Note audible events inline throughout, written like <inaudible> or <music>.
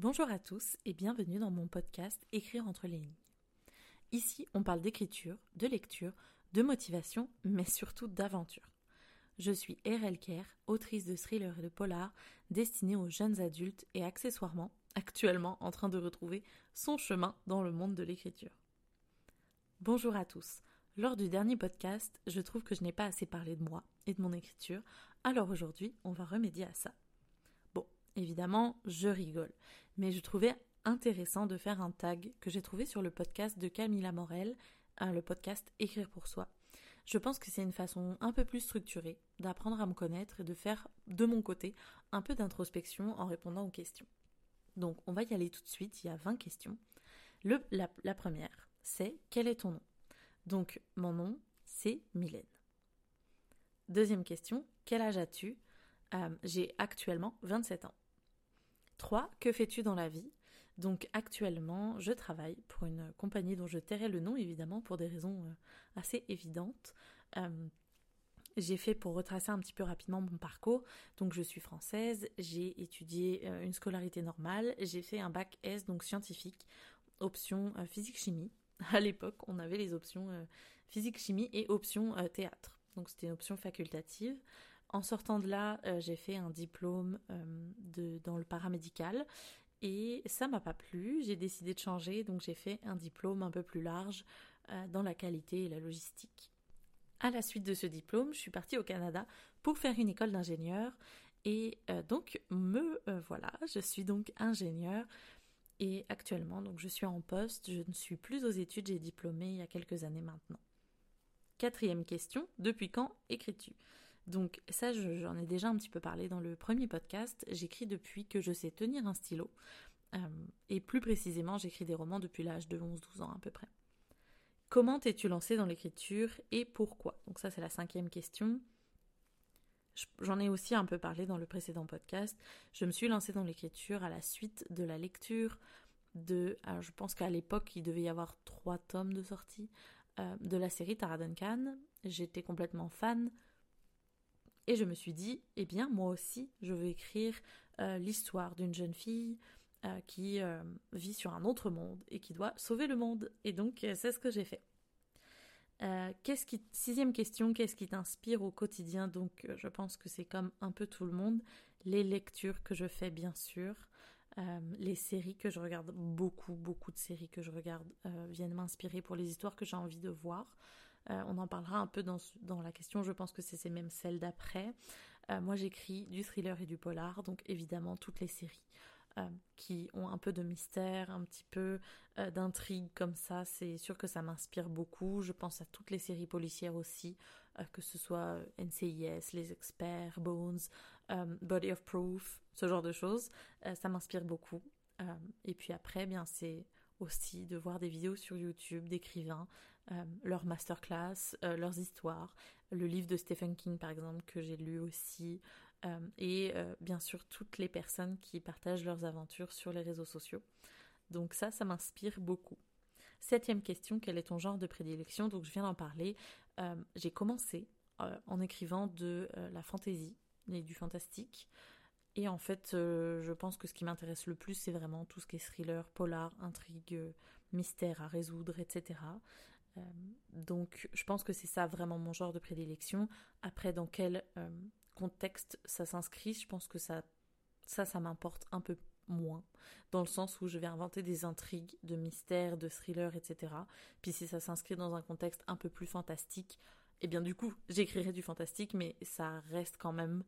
Bonjour à tous et bienvenue dans mon podcast Écrire entre les lignes. Ici, on parle d'écriture, de lecture, de motivation, mais surtout d'aventure. Je suis Erel Kerr, autrice de thrillers et de polars destinés aux jeunes adultes et accessoirement, actuellement en train de retrouver son chemin dans le monde de l'écriture. Bonjour à tous. Lors du dernier podcast, je trouve que je n'ai pas assez parlé de moi et de mon écriture, alors aujourd'hui, on va remédier à ça. Évidemment, je rigole, mais je trouvais intéressant de faire un tag que j'ai trouvé sur le podcast de Camilla Morel, euh, le podcast Écrire pour soi. Je pense que c'est une façon un peu plus structurée d'apprendre à me connaître et de faire de mon côté un peu d'introspection en répondant aux questions. Donc on va y aller tout de suite, il y a 20 questions. La première, c'est quel est ton nom? Donc mon nom, c'est Mylène. Deuxième question, quel âge as-tu? Euh, j'ai actuellement 27 ans. 3. Que fais-tu dans la vie? Donc actuellement, je travaille pour une compagnie dont je tairai le nom évidemment pour des raisons euh, assez évidentes. Euh, j'ai fait pour retracer un petit peu rapidement mon parcours. Donc je suis française, j'ai étudié une scolarité normale, j'ai fait un bac S donc scientifique, option physique-chimie. <laughs> À l'époque, on avait les options physique-chimie et option théâtre. Donc c'était une option facultative. En sortant de là, euh, j'ai fait un diplôme euh, dans le paramédical et ça m'a pas plu. J'ai décidé de changer, donc j'ai fait un diplôme un peu plus large euh, dans la qualité et la logistique. À la suite de ce diplôme, je suis partie au Canada pour faire une école d'ingénieur et donc me voilà, je suis donc ingénieur et actuellement donc je suis en poste, je ne suis plus aux études, j'ai diplômé il y a quelques années maintenant. Quatrième question, depuis quand écris-tu? Donc ça, j'en ai déjà un petit peu parlé dans le premier podcast. J'écris depuis que je sais tenir un stylo. Euh, et plus précisément, j'écris des romans depuis l'âge de 11-12 ans à peu près. Comment t'es-tu lancé dans l'écriture et pourquoi? Donc ça, c'est la cinquième question. J'en ai aussi un peu parlé dans le précédent podcast. Je me suis lancée dans l'écriture à la suite de la lecture de... Je pense qu'à l'époque, il devait y avoir trois tomes de sortie euh, de la série Tara Duncan. J'étais complètement fan. Et je me suis dit, eh bien, moi aussi, je veux écrire euh, l'histoire d'une jeune fille euh, qui euh, vit sur un autre monde et qui doit sauver le monde. Et donc, c'est ce que j'ai fait. qu'est-ce qui... Sixième question, qu'est-ce qui t'inspire au quotidien? Donc, je pense que c'est comme un peu tout le monde. Les lectures que je fais, bien sûr. les séries que je regarde, beaucoup, beaucoup de séries que je regarde viennent m'inspirer pour les histoires que j'ai envie de voir. Euh, on en parlera un peu dans, la question, je pense que c'est même celle d'après. Euh, moi j'écris du thriller et du polar, donc évidemment toutes les séries euh, qui ont un peu de mystère, un petit peu d'intrigue comme ça, c'est sûr que ça m'inspire beaucoup. Je pense à toutes les séries policières aussi, que ce soit NCIS, Les Experts, Bones, Body of Proof, ce genre de choses. ça m'inspire beaucoup. et puis après, bien c'est aussi de voir des vidéos sur YouTube d'écrivains euh, leurs masterclass, euh, leurs histoires, le livre de Stephen King par exemple que j'ai lu aussi, euh, et bien sûr toutes les personnes qui partagent leurs aventures sur les réseaux sociaux. Donc ça, ça m'inspire beaucoup. Septième question, quel est ton genre de prédilection? Donc je viens d'en parler. j'ai commencé en écrivant de la fantaisie et du fantastique. Et en fait, je pense que ce qui m'intéresse le plus, c'est vraiment tout ce qui est thriller, polar, intrigue, mystère à résoudre, etc. Euh, donc je pense que c'est ça vraiment mon genre de prédilection. Après, dans quel euh, contexte ça s'inscrit, je pense que ça, ça, ça m'importe un peu moins, dans le sens où je vais inventer des intrigues de mystère, de thriller, etc. Puis si ça s'inscrit dans un contexte un peu plus fantastique, eh bien du coup, j'écrirai du fantastique, mais ça reste quand même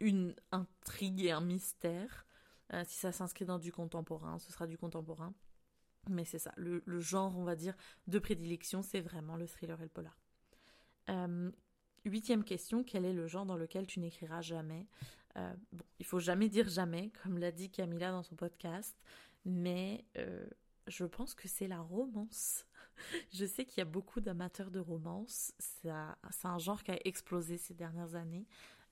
une intrigue et un mystère. Euh, si ça s'inscrit dans du contemporain, ce sera du contemporain. Mais c'est ça, le, genre, on va dire, de prédilection, c'est vraiment le thriller et le polar. Euh, huitième question, quel est le genre dans lequel tu n'écriras jamais? Euh, Bon, il faut jamais dire jamais, comme l'a dit Camilla dans son podcast, mais euh, je pense que c'est la romance. <laughs> je sais qu'il y a beaucoup d'amateurs de romance, c'est un genre qui a explosé ces dernières années.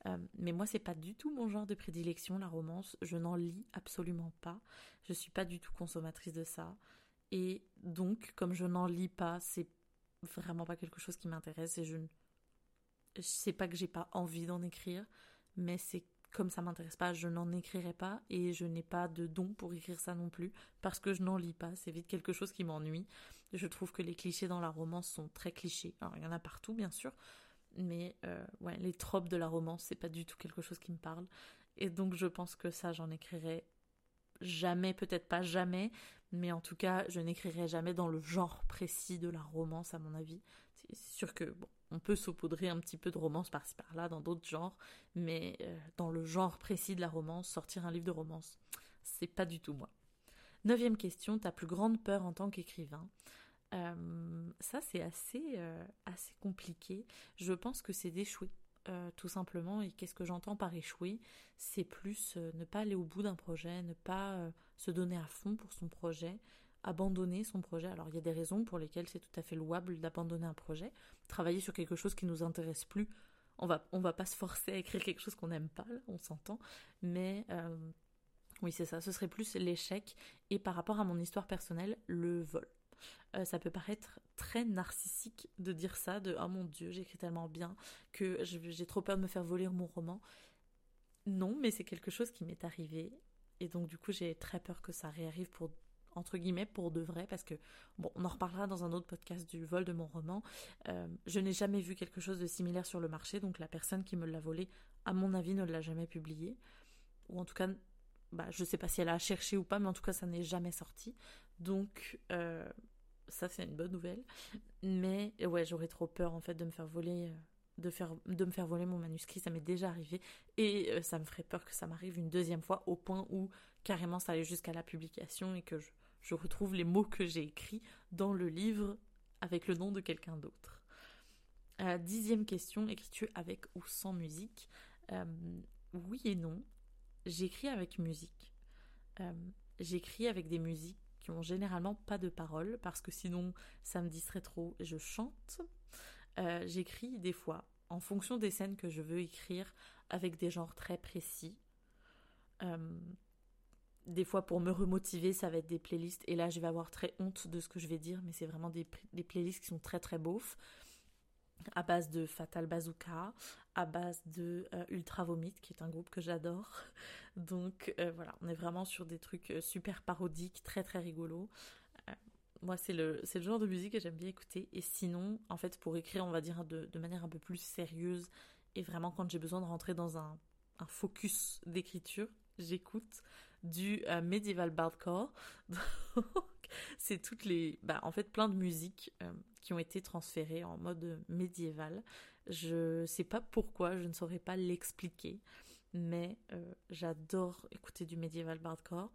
Euh, mais moi, c'est pas du tout mon genre de prédilection, la romance. Je n'en lis absolument pas. Je suis pas du tout consommatrice de ça. Et donc, comme je n'en lis pas, c'est vraiment pas quelque chose qui m'intéresse et je ne sais pas que j'ai pas envie d'en écrire, mais c'est comme ça m'intéresse pas, je n'en écrirai pas et je n'ai pas de don pour écrire ça non plus parce que je n'en lis pas. C'est vite quelque chose qui m'ennuie. Je trouve que les clichés dans la romance sont très clichés. Alors il y en a partout bien sûr, mais euh, ouais, les tropes de la romance c'est pas du tout quelque chose qui me parle. Et donc je pense que ça j'en écrirai jamais, peut-être pas jamais, mais en tout cas je n'écrirai jamais dans le genre précis de la romance à mon avis. C'est sûr que bon, on peut saupoudrer un petit peu de romance par-ci par-là dans d'autres genres, mais euh, dans le genre précis de la romance, sortir un livre de romance, c'est pas du tout moi. Neuvième question, ta plus grande peur en tant qu'écrivain euh, Ça, c'est assez, euh, assez compliqué. Je pense que c'est d'échouer, tout simplement. Et qu'est-ce que j'entends par échouer C'est plus ne pas aller au bout d'un projet, ne pas se donner à fond pour son projet, abandonner son projet. Alors il y a des raisons pour lesquelles c'est tout à fait louable d'abandonner un projet, travailler sur quelque chose qui nous intéresse plus. On va on va pas se forcer à écrire quelque chose qu'on n'aime pas, on s'entend, mais euh, oui c'est ça, ce serait plus l'échec et par rapport à mon histoire personnelle, le vol. Euh, ça peut paraître très narcissique de dire ça, de oh mon dieu j'écris tellement bien que j'ai trop peur de me faire voler mon roman. Non, mais c'est quelque chose qui m'est arrivé. Et donc du coup j'ai très peur que ça réarrive pour entre guillemets pour de vrai parce que bon on en reparlera dans un autre podcast du vol de mon roman. Euh, je n'ai jamais vu quelque chose de similaire sur le marché donc la personne qui me l'a volé à mon avis ne l'a jamais publié. Ou en tout cas bah, je sais pas si elle a cherché ou pas mais en tout cas ça n'est jamais sorti. Donc euh, ça c'est une bonne nouvelle mais ouais j'aurais trop peur en fait de me faire voler euh, de, me faire voler mon manuscrit, ça m'est déjà arrivé, et ça me ferait peur que ça m'arrive une deuxième fois au point où carrément ça allait jusqu'à la publication et que je, retrouve les mots que j'ai écrits dans le livre avec le nom de quelqu'un d'autre. Euh, dixième question, écris-tu avec ou sans musique? Euh, Oui et non. J'écris avec musique. Euh, j'écris avec des musiques qui généralement pas de paroles parce que sinon ça me distrait trop. Je chante. J'écris des fois en fonction des scènes que je veux écrire avec des genres très précis des fois pour me remotiver, ça va être des playlists. Et là, je vais avoir très honte de ce que je vais dire, mais c'est vraiment des, playlists qui sont très très beaufs. À base de Fatal Bazooka, à base de euh, Ultra Vomit, qui est un groupe que j'adore. <laughs> Donc euh, voilà, on est vraiment sur des trucs euh, super parodiques, très très rigolos. moi, c'est le, le genre de musique que j'aime bien écouter. Et sinon, en fait, pour écrire, on va dire de, de manière un peu plus sérieuse, et vraiment quand j'ai besoin de rentrer dans un, un focus d'écriture, j'écoute du medieval bardcore. <laughs> c'est toutes les, bah, en fait, plein de musiques qui ont été transférées en mode médiéval. Je sais pas pourquoi, je ne saurais pas l'expliquer, mais euh, j'adore écouter du medieval bardcore.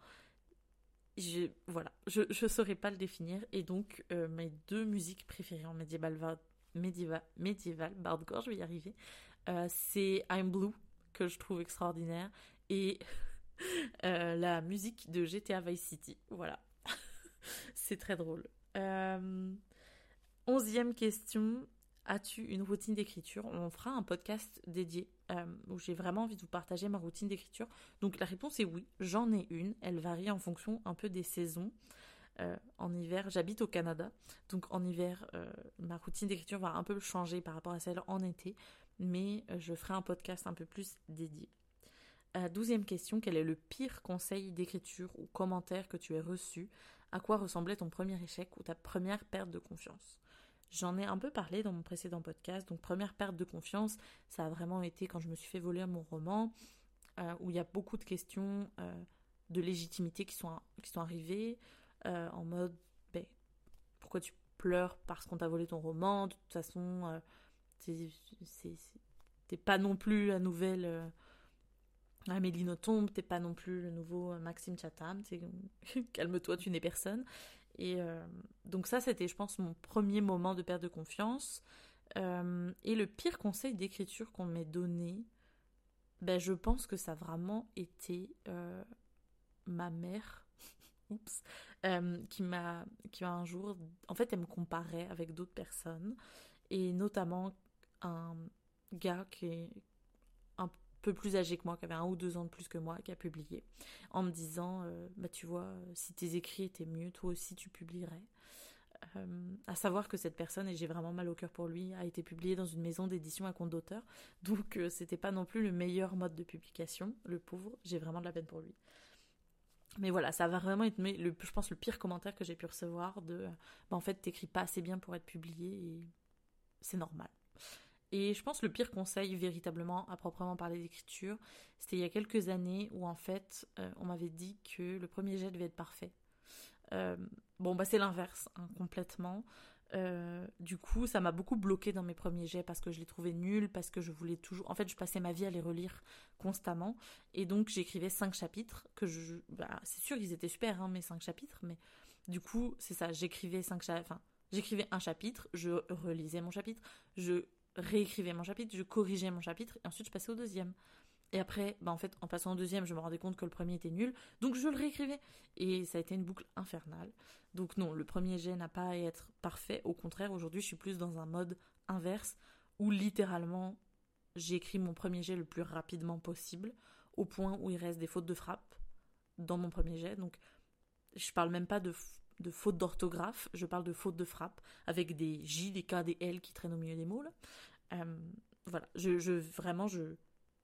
Je, voilà, je ne saurais pas le définir et donc mes deux musiques préférées en medieval, medieval bardcore, je vais y arriver, c'est I'm Blue que je trouve extraordinaire et <laughs> Euh, la musique de GTA Vice City. Voilà. <laughs> c'est très drôle. Euh, onzième question. As-tu une routine d'écriture? On fera un podcast dédié euh, où j'ai vraiment envie de vous partager ma routine d'écriture. Donc la réponse est oui, j'en ai une. Elle varie en fonction un peu des saisons. en hiver, j'habite au Canada, donc en hiver, ma routine d'écriture va un peu changer par rapport à celle en été, mais je ferai un podcast un peu plus dédié. Euh, douzième question, quel est le pire conseil d'écriture ou commentaire que tu aies reçu? À quoi ressemblait ton premier échec ou ta première perte de confiance? J'en ai un peu parlé dans mon précédent podcast. Donc première perte de confiance, ça a vraiment été quand je me suis fait voler mon roman, euh, où il y a beaucoup de questions euh, de légitimité qui sont, qui sont arrivées, en mode, ben, pourquoi tu pleures parce qu'on t'a volé ton roman? De toute façon, t'es pas non plus la nouvelle Amélie Nothomb, t'es pas non plus le nouveau euh, Maxime Chatham, <laughs> calme-toi, tu n'es personne. Et euh, donc ça, c'était, je pense, mon premier moment de perte de confiance. Euh, et le pire conseil d'écriture qu'on m'ait donné, ben, je pense que ça a vraiment été ma mère, <laughs> qui m'a, qui un jour, en fait, elle me comparait avec d'autres personnes, et notamment un gars qui peu plus âgé que moi, qui avait un ou deux ans de plus que moi, qui a publié, en me disant, euh, bah tu vois, si tes écrits étaient mieux, toi aussi tu publierais. Euh, à savoir que cette personne, et j'ai vraiment mal au cœur pour lui, a été publiée dans une maison d'édition à compte d'auteur. Donc euh, c'était pas non plus le meilleur mode de publication, le pauvre, j'ai vraiment de la peine pour lui. Mais voilà, ça va vraiment être, le, je pense, le pire commentaire que j'ai pu recevoir de bah, en fait, t'écris pas assez bien pour être publié et c'est normal. Et je pense le pire conseil, véritablement, à proprement parler d'écriture, c'était il y a quelques années où en fait, euh, on m'avait dit que le premier jet devait être parfait. Euh, bon, bah c'est l'inverse, hein, complètement. Euh, du coup, ça m'a beaucoup bloqué dans mes premiers jets parce que je les trouvais nuls, parce que je voulais toujours. En fait, je passais ma vie à les relire constamment, et donc j'écrivais cinq chapitres que je. Bah, c'est sûr, ils étaient super, hein, mes cinq chapitres, mais du coup, c'est ça. J'écrivais cinq chapitres. Enfin, j'écrivais un chapitre, je relisais mon chapitre, je réécrivais mon chapitre, je corrigeais mon chapitre, et ensuite je passais au deuxième. Et après, bah en fait, en passant au deuxième, je me rendais compte que le premier était nul, donc je le réécrivais. Et ça a été une boucle infernale. Donc non, le premier jet n'a pas à être parfait. Au contraire, aujourd'hui, je suis plus dans un mode inverse, où littéralement, j'écris mon premier jet le plus rapidement possible, au point où il reste des fautes de frappe dans mon premier jet. Donc, je parle même pas de, de fautes d'orthographe, je parle de fautes de frappe, avec des J, des K, des L qui traînent au milieu des mots. Euh, voilà, je, vraiment, je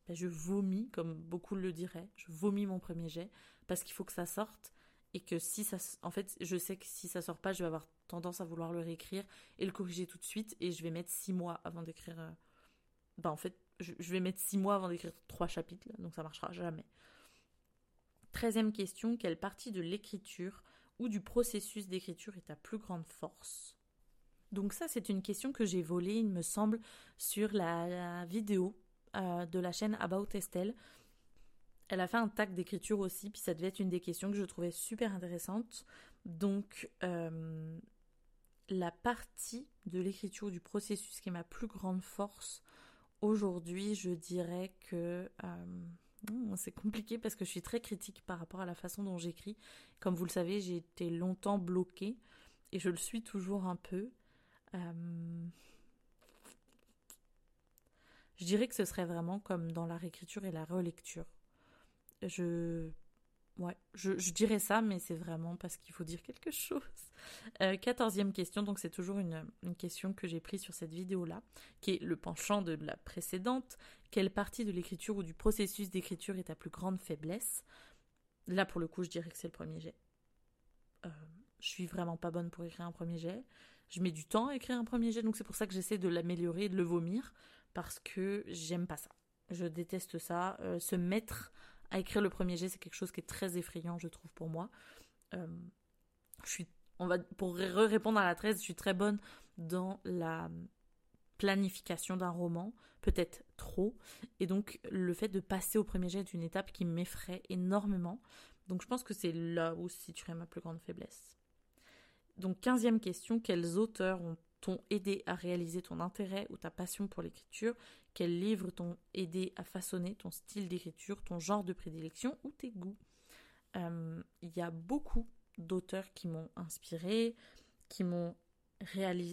ben, je vomis, comme beaucoup le diraient, je vomis mon premier jet, parce qu'il faut que ça sorte, et que si ça... En fait, je sais que si ça sort pas, je vais avoir tendance à vouloir le réécrire et le corriger tout de suite, et je vais mettre six mois avant d'écrire... Ben, en fait, je, vais mettre six mois avant d'écrire trois chapitres, donc ça marchera jamais. Treizième question, quelle partie de l'écriture ou du processus d'écriture est ta plus grande force? Donc ça, c'est une question que j'ai volée, il me semble, sur la vidéo euh, de la chaîne About Estelle. Elle a fait un tag d'écriture aussi, puis ça devait être une des questions que je trouvais super intéressante. Donc, euh, la partie de l'écriture du processus qui est ma plus grande force aujourd'hui, je dirais que euh, c'est compliqué parce que je suis très critique par rapport à la façon dont j'écris. Comme vous le savez, j'ai été longtemps bloquée et je le suis toujours un peu. Je dirais que ce serait vraiment comme dans la réécriture et la relecture. Je. Ouais, je, dirais ça, mais c'est vraiment parce qu'il faut dire quelque chose. Euh, quatorzième question, donc c'est toujours une, question que j'ai prise sur cette vidéo-là, qui est le penchant de la précédente. Quelle partie de l'écriture ou du processus d'écriture est ta plus grande faiblesse? Là, pour le coup, je dirais que c'est le premier jet. Euh, je suis vraiment pas bonne pour écrire un premier jet. Je mets du temps à écrire un premier jet, donc c'est pour ça que j'essaie de l'améliorer de le vomir parce que j'aime pas ça. Je déteste ça. Euh, se mettre à écrire le premier jet, c'est quelque chose qui est très effrayant, je trouve, pour moi. Euh, je suis, on va, pour répondre à la 13, je suis très bonne dans la planification d'un roman, peut-être trop. Et donc, le fait de passer au premier jet est une étape qui m'effraie énormément. Donc, je pense que c'est là où se situerait ma plus grande faiblesse. Donc, quinzième question, quels auteurs ont t'ont aidé à réaliser ton intérêt ou ta passion pour l'écriture Quels livres t'ont aidé à façonner ton style d'écriture, ton genre de prédilection ou tes goûts euh, Il y a beaucoup d'auteurs qui m'ont inspiré, qui m'ont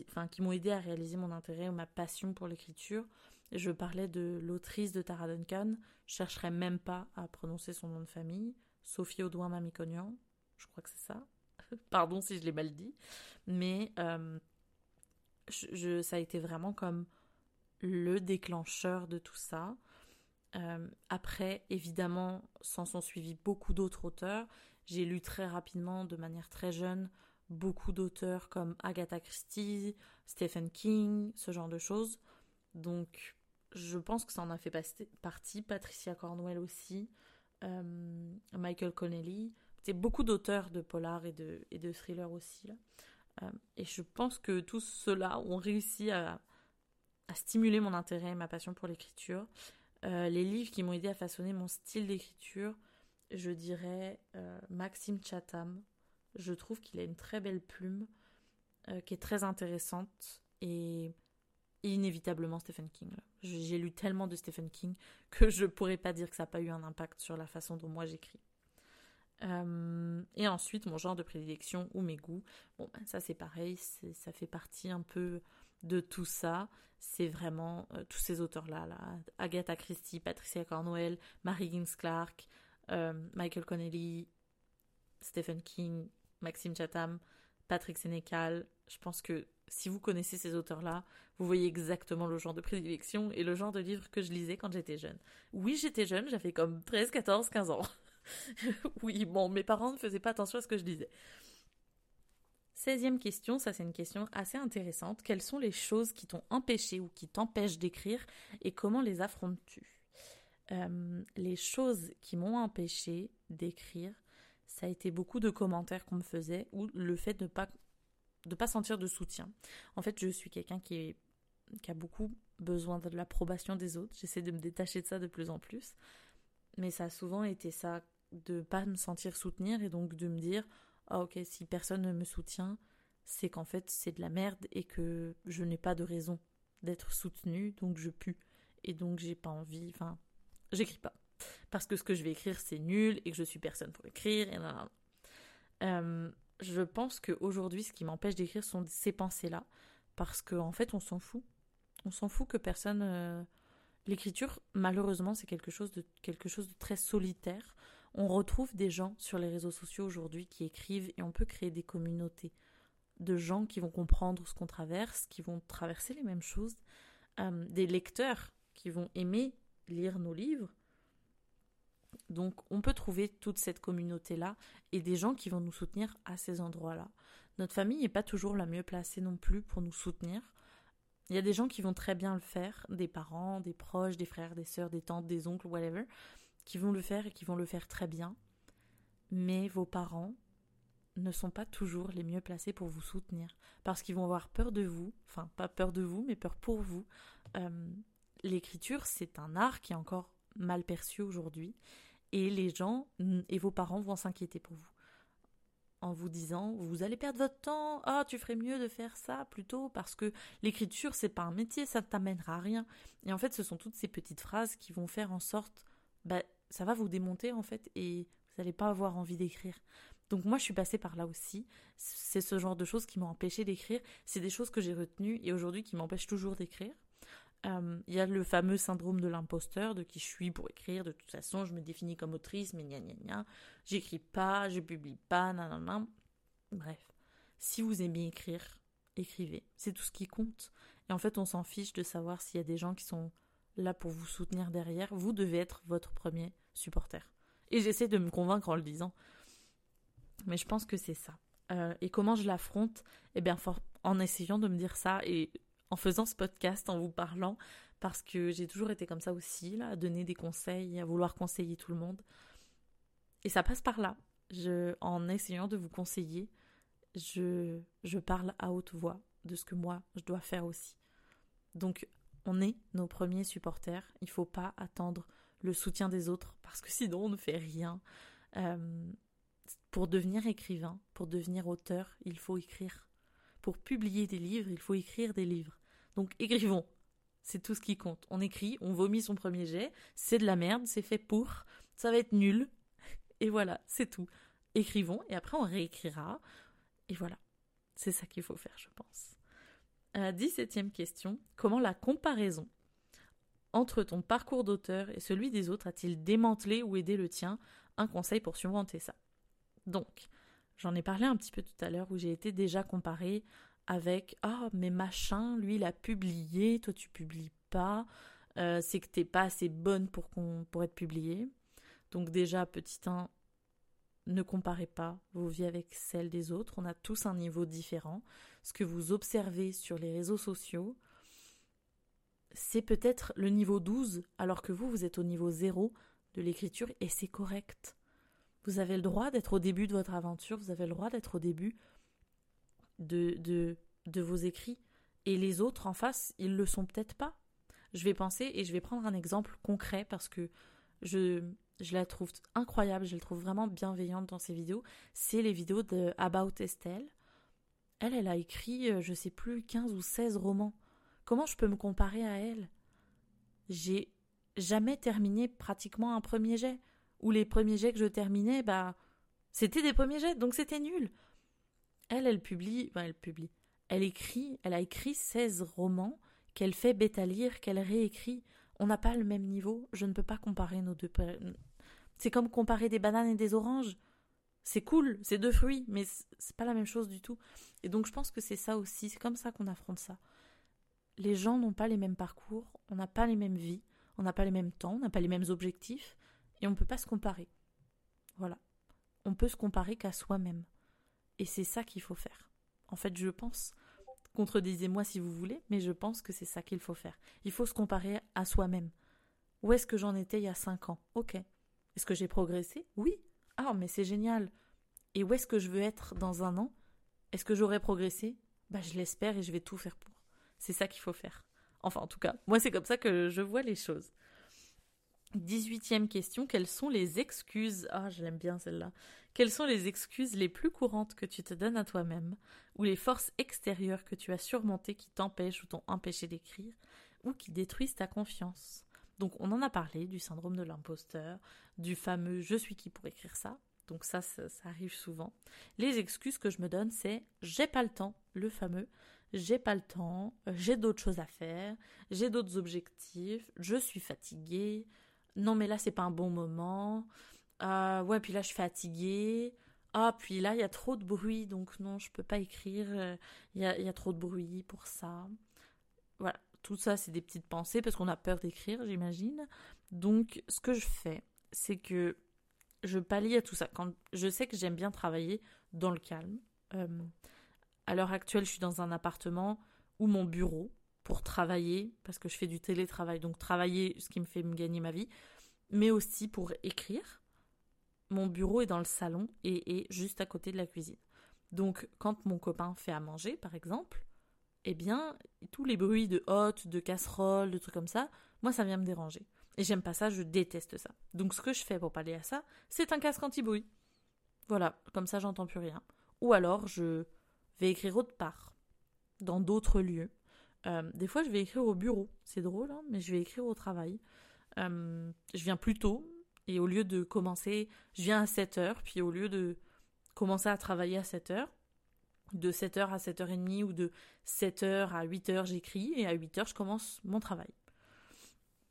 enfin, qui m'ont aidé à réaliser mon intérêt ou ma passion pour l'écriture. Je parlais de l'autrice de Tara Duncan, je chercherai même pas à prononcer son nom de famille, Sophie Audouin Mamicognan, je crois que c'est ça. <laughs> Pardon si je l'ai mal dit, mais euh, ça a été vraiment comme le déclencheur de tout ça. Euh, après, évidemment, s'en sont suivis beaucoup d'autres auteurs. J'ai lu très rapidement, de manière très jeune, beaucoup d'auteurs comme Agatha Christie, Stephen King, ce genre de choses. Donc, je pense que ça en a fait partie. Patricia Cornwell aussi, euh, Michael Connelly. C'est beaucoup d'auteurs de polar et de, et de thrillers aussi. Là. Euh, et je pense que tous ceux-là ont réussi à, stimuler mon intérêt et ma passion pour l'écriture. Euh, les livres qui m'ont aidé à façonner mon style d'écriture, je dirais euh, Maxime Chatham. Je trouve qu'il a une très belle plume, qui est très intéressante et, inévitablement Stephen King. J'ai lu tellement de Stephen King que je pourrais pas dire que ça n'a pas eu un impact sur la façon dont moi j'écris. Euh, et ensuite, mon genre de prédilection ou mes goûts. Bon, ben, ça c'est pareil, ça fait partie un peu de tout ça. C'est vraiment euh, tous ces auteurs-là, là. Agatha Christie, Patricia Cornwell, Mary Higgins Clark, euh, Michael Connelly, Stephen King, Maxime Chatham, Patrick Sénécal. Je pense que si vous connaissez ces auteurs-là, vous voyez exactement le genre de prédilection et le genre de livre que je lisais quand j'étais jeune. Oui, j'étais jeune, j'avais comme 13, 14, 15 ans. <laughs> oui, bon, mes parents ne faisaient pas attention à ce que je lisais. 16 question, ça c'est une question assez intéressante. Quelles sont les choses qui t'ont empêché ou qui t'empêchent d'écrire et comment les affrontes-tu? Euh, Les choses qui m'ont empêché d'écrire, ça a été beaucoup de commentaires qu'on me faisait ou le fait de ne pas, de pas sentir de soutien. En fait, je suis quelqu'un qui a beaucoup besoin de l'approbation des autres. J'essaie de me détacher de ça de plus en plus. Mais ça a souvent été ça, de pas me sentir soutenir et donc de me dire ah ok, si personne ne me soutient, c'est qu'en fait c'est de la merde et que je n'ai pas de raison d'être soutenue, donc je pue. Et donc j'ai pas envie, enfin, j'écris pas. Parce que ce que je vais écrire c'est nul et que je suis personne pour écrire. Et euh, je pense qu'aujourd'hui ce qui m'empêche d'écrire sont ces pensées-là. Parce qu'en en fait on s'en fout. On s'en fout que personne. Euh, l'écriture, malheureusement, c'est quelque chose de quelque chose de très solitaire on retrouve des gens sur les réseaux sociaux aujourd'hui qui écrivent et on peut créer des communautés de gens qui vont comprendre ce qu'on traverse, qui vont traverser les mêmes choses, euh, des lecteurs qui vont aimer lire nos livres. Donc on peut trouver toute cette communauté-là et des gens qui vont nous soutenir à ces endroits-là. Notre famille n'est pas toujours la mieux placée non plus pour nous soutenir. Il y a des gens qui vont très bien le faire, des parents, des proches, des frères, des sœurs, des tantes, des oncles, whatever qui vont le faire et qui vont le faire très bien, mais vos parents ne sont pas toujours les mieux placés pour vous soutenir, parce qu'ils vont avoir peur de vous, enfin pas peur de vous, mais peur pour vous. Euh, l'écriture, c'est un art qui est encore mal perçu aujourd'hui, et les gens et vos parents vont s'inquiéter pour vous. En vous disant vous allez perdre votre temps. Ah tu ferais mieux de faire ça plutôt parce que l'écriture c'est pas un métier ça ne t'amènera à rien. Et en fait ce sont toutes ces petites phrases qui vont faire en sorte bah, ça va vous démonter en fait et vous n'allez pas avoir envie d'écrire. Donc moi je suis passée par là aussi. C'est ce genre de choses qui m'ont empêché d'écrire. C'est des choses que j'ai retenues et aujourd'hui qui m'empêchent toujours d'écrire. Euh, il y a le fameux syndrome de l'imposteur, de qui je suis pour écrire. De toute façon, je me définis comme autrice, mais gna gna gna. J'écris pas, je publie pas, nanana. Bref, si vous aimez écrire, écrivez. C'est tout ce qui compte. Et en fait, on s'en fiche de savoir s'il y a des gens qui sont là pour vous soutenir derrière. Vous devez être votre premier supporter. Et j'essaie de me convaincre en le disant. Mais je pense que c'est ça. Euh, et comment je l'affronte? Eh bien, en essayant de me dire ça et en faisant ce podcast, en vous parlant, parce que j'ai toujours été comme ça aussi, là, à donner des conseils, à vouloir conseiller tout le monde. Et ça passe par là. Je, en essayant de vous conseiller, je, je parle à haute voix de ce que moi, je dois faire aussi. Donc, on est nos premiers supporters. Il ne faut pas attendre le soutien des autres parce que sinon on ne fait rien. Euh, pour devenir écrivain, pour devenir auteur, il faut écrire. Pour publier des livres, il faut écrire des livres. Donc écrivons. C'est tout ce qui compte. On écrit, on vomit son premier jet, c'est de la merde, c'est fait pour, ça va être nul. <laughs> Et voilà, c'est tout. Écrivons et après on réécrira. Et voilà. C'est ça qu'il faut faire, je pense. 17e question. Comment la comparaison entre ton parcours d'auteur et celui des autres a-t-il démantelé ou aidé le tien? Un conseil pour surmonter ça. Donc, j'en ai parlé un petit peu tout à l'heure où j'ai été déjà comparée avec Ah, mais machin, lui, il a publié, toi, tu publies pas. Euh, c'est que t'es pas assez bonne pour, pour être publié. Donc, déjà, petit 1, ne comparez pas vos vies avec celles des autres. On a tous un niveau différent. Ce que vous observez sur les réseaux sociaux, c'est peut-être le niveau 12, alors que vous, vous êtes au niveau 0 de l'écriture et c'est correct. Vous avez le droit d'être au début de votre aventure, vous avez le droit d'être au début de, de, vos écrits. Et les autres en face, ils le sont peut-être pas. Je vais penser et je vais prendre un exemple concret parce que je, je la trouve incroyable, je la trouve vraiment bienveillante dans ses vidéos, c'est les vidéos de About Estelle. Elle, elle a écrit, euh, je sais plus, 15 ou 16 romans. Comment je peux me comparer à elle? J'ai jamais terminé pratiquement un premier jet. Ou les premiers jets que je terminais, bah, c'était des premiers jets, donc c'était nul. Elle, elle publie, elle publie. Elle écrit, elle a écrit 16 romans qu'elle fait bêta lire, qu'elle réécrit. On n'a pas le même niveau. Je ne peux pas comparer nos deux. C'est comme comparer des bananes et des oranges. C'est cool, c'est deux fruits, mais c'est pas la même chose du tout. Et donc je pense que c'est ça aussi, c'est comme ça qu'on affronte ça. Les gens n'ont pas les mêmes parcours, on n'a pas les mêmes vies, on n'a pas les mêmes temps, on n'a pas les mêmes objectifs, et on ne peut pas se comparer. Voilà. On peut se comparer qu'à soi-même. Et c'est ça qu'il faut faire. En fait, je pense, contredisez-moi si vous voulez, mais je pense que c'est ça qu'il faut faire. Il faut se comparer à soi-même. Où est-ce que j'en étais il y a cinq ans? Ok. Est-ce que j'ai progressé? Oui. Ah, mais c'est génial. Et où est-ce que je veux être dans un an? Est-ce que j'aurai progressé? Bah, je l'espère et je vais tout faire pour. C'est ça qu'il faut faire. Enfin, en tout cas, moi, c'est comme ça que je vois les choses. 18e question, quelles sont les excuses Ah, je l'aime bien celle-là. Quelles sont les excuses les plus courantes que tu te donnes à toi-même, ou les forces extérieures que tu as surmontées qui t'empêchent ou t'ont empêché d'écrire, ou qui détruisent ta confiance? Donc, on en a parlé du syndrome de l'imposteur, du fameux je suis qui pour écrire ça. Donc, ça, ça, arrive souvent. Les excuses que je me donne, c'est j'ai pas le temps, le fameux j'ai pas le temps, j'ai d'autres choses à faire, j'ai d'autres objectifs, je suis fatiguée, non mais là c'est pas un bon moment, euh, ouais puis là je suis fatiguée, ah puis là il y a trop de bruit donc non je peux pas écrire, il y, a, trop de bruit pour ça. Voilà, tout ça c'est des petites pensées parce qu'on a peur d'écrire j'imagine. Donc ce que je fais c'est que je pallie à tout ça. Quand je sais que j'aime bien travailler dans le calme. Euh, à l'heure actuelle, je suis dans un appartement où mon bureau, pour travailler, parce que je fais du télétravail, donc travailler, ce qui me fait me gagner ma vie, mais aussi pour écrire. Mon bureau est dans le salon et est juste à côté de la cuisine. Donc, quand mon copain fait à manger, par exemple, eh bien, tous les bruits de hotte, de casserole, de trucs comme ça, moi, ça vient me déranger. Et j'aime pas ça, je déteste ça. Donc, ce que je fais pour parler à ça, c'est un casque anti-bruit. Voilà, comme ça, j'entends plus rien. Ou alors, je vais écrire autre part, dans d'autres lieux. Euh, des fois, je vais écrire au bureau. C'est drôle, hein, mais je vais écrire au travail. Euh, je viens plus tôt, et au lieu de commencer, je viens à 7 heures, puis au lieu de commencer à travailler à 7 heures, de 7h à 7h30 ou de 7h à 8h j'écris et à 8h je commence mon travail.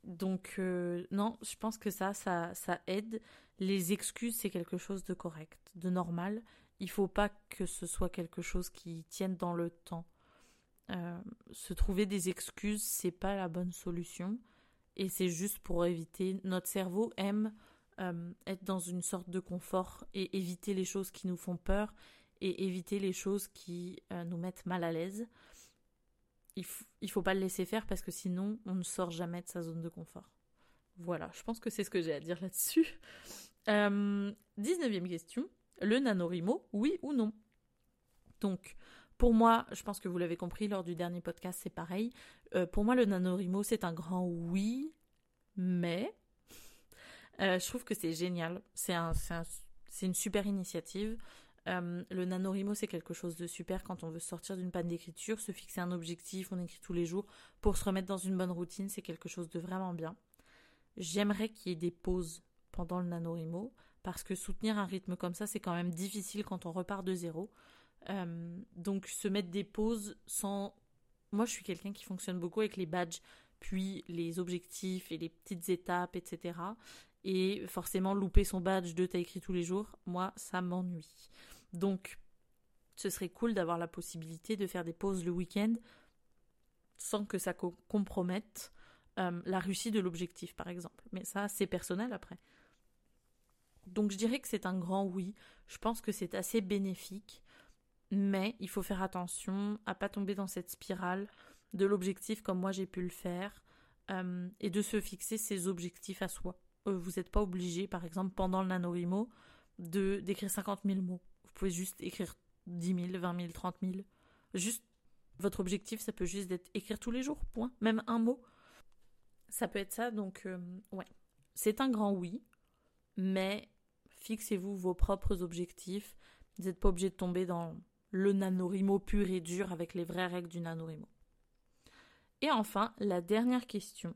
Donc euh, non, je pense que ça, ça, ça aide. Les excuses, c'est quelque chose de correct, de normal. Il faut pas que ce soit quelque chose qui tienne dans le temps. Euh, se trouver des excuses, c'est pas la bonne solution. Et c'est juste pour éviter. Notre cerveau aime euh, être dans une sorte de confort et éviter les choses qui nous font peur et éviter les choses qui euh, nous mettent mal à l'aise. Il, ne faut pas le laisser faire parce que sinon on ne sort jamais de sa zone de confort. Voilà, je pense que c'est ce que j'ai à dire là-dessus. 19e question. Le nanorimo, oui ou non? Donc, pour moi, je pense que vous l'avez compris lors du dernier podcast, c'est pareil. Euh, pour moi, le NaNoWriMo, c'est un grand oui, mais euh, je trouve que c'est génial. C'est un, une super initiative. Euh, le NaNoWriMo, c'est quelque chose de super quand on veut sortir d'une panne d'écriture, se fixer un objectif, on écrit tous les jours pour se remettre dans une bonne routine, c'est quelque chose de vraiment bien. J'aimerais qu'il y ait des pauses pendant le NaNoWriMo parce que soutenir un rythme comme ça, c'est quand même difficile quand on repart de zéro. Euh, donc se mettre des pauses sans... Moi, je suis quelqu'un qui fonctionne beaucoup avec les badges, puis les objectifs et les petites étapes, etc. Et forcément, louper son badge de t'as écrit tous les jours, moi, ça m'ennuie. Donc, ce serait cool d'avoir la possibilité de faire des pauses le week-end sans que ça compromette euh, la réussite de l'objectif, par exemple. Mais ça, c'est personnel après. Donc je dirais que c'est un grand oui. Je pense que c'est assez bénéfique mais il faut faire attention à pas tomber dans cette spirale de l'objectif comme moi j'ai pu le faire euh, et de se fixer ses objectifs à soi. Euh, vous n'êtes pas obligé, par exemple, pendant le NaNoWriMo, de d'écrire 50 000 mots. Vous pouvez juste écrire 10 000, 20 000, 30 000. Juste, votre objectif, ça peut juste être écrire tous les jours, point. Même un mot. Ça peut être ça, donc, euh, ouais. C'est un grand oui, mais fixez-vous vos propres objectifs. Vous n'êtes pas obligé de tomber dans le nanorimo pur et dur avec les vraies règles du nanorimo. Et enfin, la dernière question.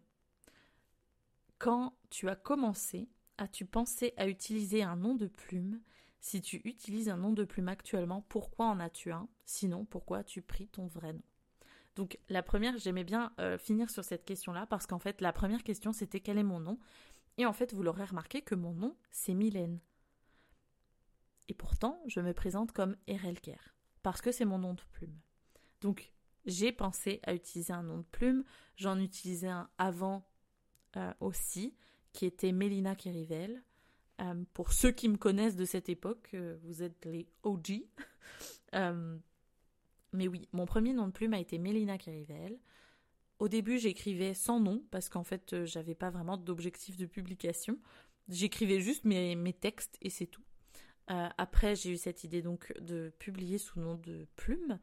Quand tu as commencé, as-tu pensé à utiliser un nom de plume? Si tu utilises un nom de plume actuellement, pourquoi en as-tu un? Sinon, pourquoi as-tu pris ton vrai nom? Donc la première, j'aimais bien euh, finir sur cette question-là parce qu'en fait, la première question, c'était quel est mon nom? Et en fait, vous l'aurez remarqué que mon nom, c'est Mylène. Et pourtant, je me présente comme Erelker, parce que c'est mon nom de plume. Donc, j'ai pensé à utiliser un nom de plume. J'en utilisais un avant euh, aussi, qui était Mélina Kerivel. Euh, pour ceux qui me connaissent de cette époque, vous êtes les OG. <laughs> mais oui, mon premier nom de plume a été Mélina Kerivel. Au début, j'écrivais sans nom parce qu'en fait, j'avais pas vraiment d'objectif de publication. J'écrivais juste mes, mes, textes et c'est tout. après, j'ai eu cette idée donc de publier sous nom de plume.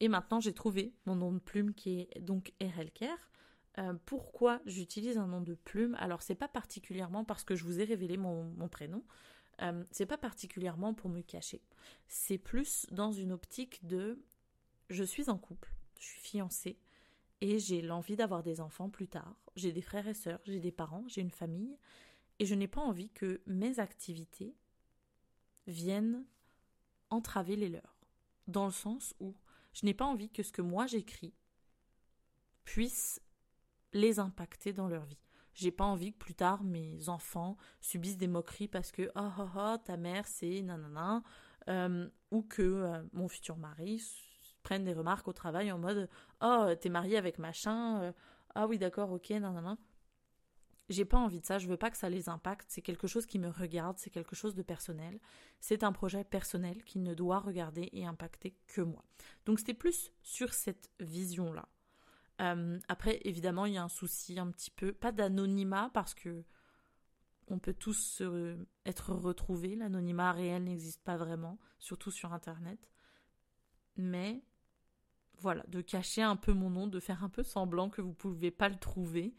Et maintenant, j'ai trouvé mon nom de plume qui est donc RLCare. Euh, pourquoi j'utilise un nom de plume? Alors, c'est pas particulièrement parce que je vous ai révélé mon, prénom. Euh, c'est pas particulièrement pour me cacher. C'est plus dans une optique de je suis en couple, je suis fiancée et j'ai l'envie d'avoir des enfants plus tard. J'ai des frères et sœurs, j'ai des parents, j'ai une famille et je n'ai pas envie que mes activités viennent entraver les leurs. Dans le sens où je n'ai pas envie que ce que moi j'écris puisse les impacter dans leur vie. J'ai pas envie que plus tard mes enfants subissent des moqueries parce que oh oh oh ta mère c'est nanana euh, ou que euh, mon futur mari prenne des remarques au travail en mode oh t'es marié avec machin euh, ah oui d'accord ok nanana j'ai pas envie de ça, je veux pas que ça les impacte, c'est quelque chose qui me regarde, c'est quelque chose de personnel, c'est un projet personnel qui ne doit regarder et impacter que moi. Donc c'était plus sur cette vision-là. Euh, après, évidemment, il y a un souci un petit peu, pas d'anonymat, parce que on peut tous être retrouvés, l'anonymat réel n'existe pas vraiment, surtout sur Internet. Mais voilà, de cacher un peu mon nom, de faire un peu semblant que vous ne pouvez pas le trouver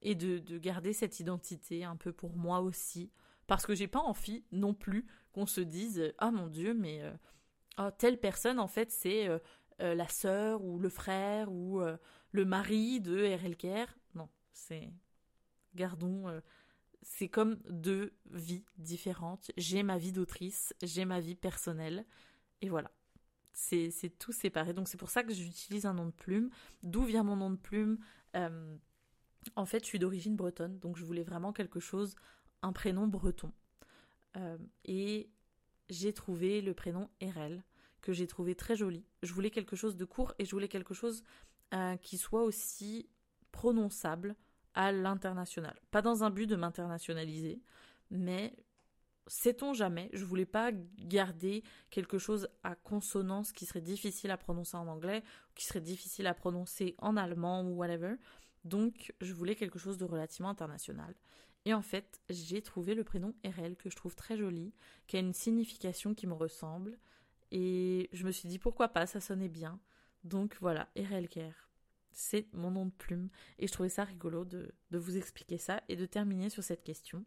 et de, garder cette identité un peu pour moi aussi. Parce que j'ai pas envie non plus qu'on se dise Ah mon Dieu, mais euh, oh, telle personne en fait c'est euh, la sœur ou le frère ou le mari de R.L. Non, c'est. Gardons. c'est comme deux vies différentes. J'ai ma vie d'autrice, j'ai ma vie personnelle. Et voilà. C'est tout séparé. Donc c'est pour ça que j'utilise un nom de plume. D'où vient mon nom de plume? En fait, je suis d'origine bretonne, donc je voulais vraiment quelque chose, un prénom breton. Euh, et j'ai trouvé le prénom RL, que j'ai trouvé très joli. Je voulais quelque chose de court et je voulais quelque chose euh, qui soit aussi prononçable à l'international. Pas dans un but de m'internationaliser, mais sait-on jamais, je voulais pas garder quelque chose à consonance qui serait difficile à prononcer en anglais, qui serait difficile à prononcer en allemand ou whatever. Donc, je voulais quelque chose de relativement international. Et en fait, j'ai trouvé le prénom RL que je trouve très joli, qui a une signification qui me ressemble. Et je me suis dit pourquoi pas, ça sonnait bien. Donc voilà, RL Care. C'est mon nom de plume. Et je trouvais ça rigolo de, vous expliquer ça et de terminer sur cette question.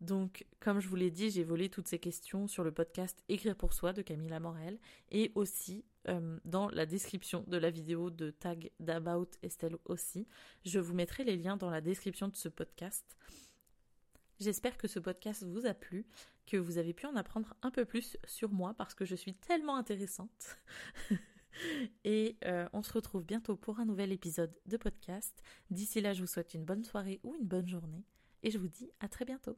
Donc, comme je vous l'ai dit, j'ai volé toutes ces questions sur le podcast Écrire pour soi de Camilla Morel et aussi euh, dans la description de la vidéo de tag d'About Estelle aussi. Je vous mettrai les liens dans la description de ce podcast. J'espère que ce podcast vous a plu, que vous avez pu en apprendre un peu plus sur moi parce que je suis tellement intéressante. <laughs> <laughs> Et euh, on se retrouve bientôt pour un nouvel épisode de podcast. D'ici là, je vous souhaite une bonne soirée ou une bonne journée et je vous dis à très bientôt.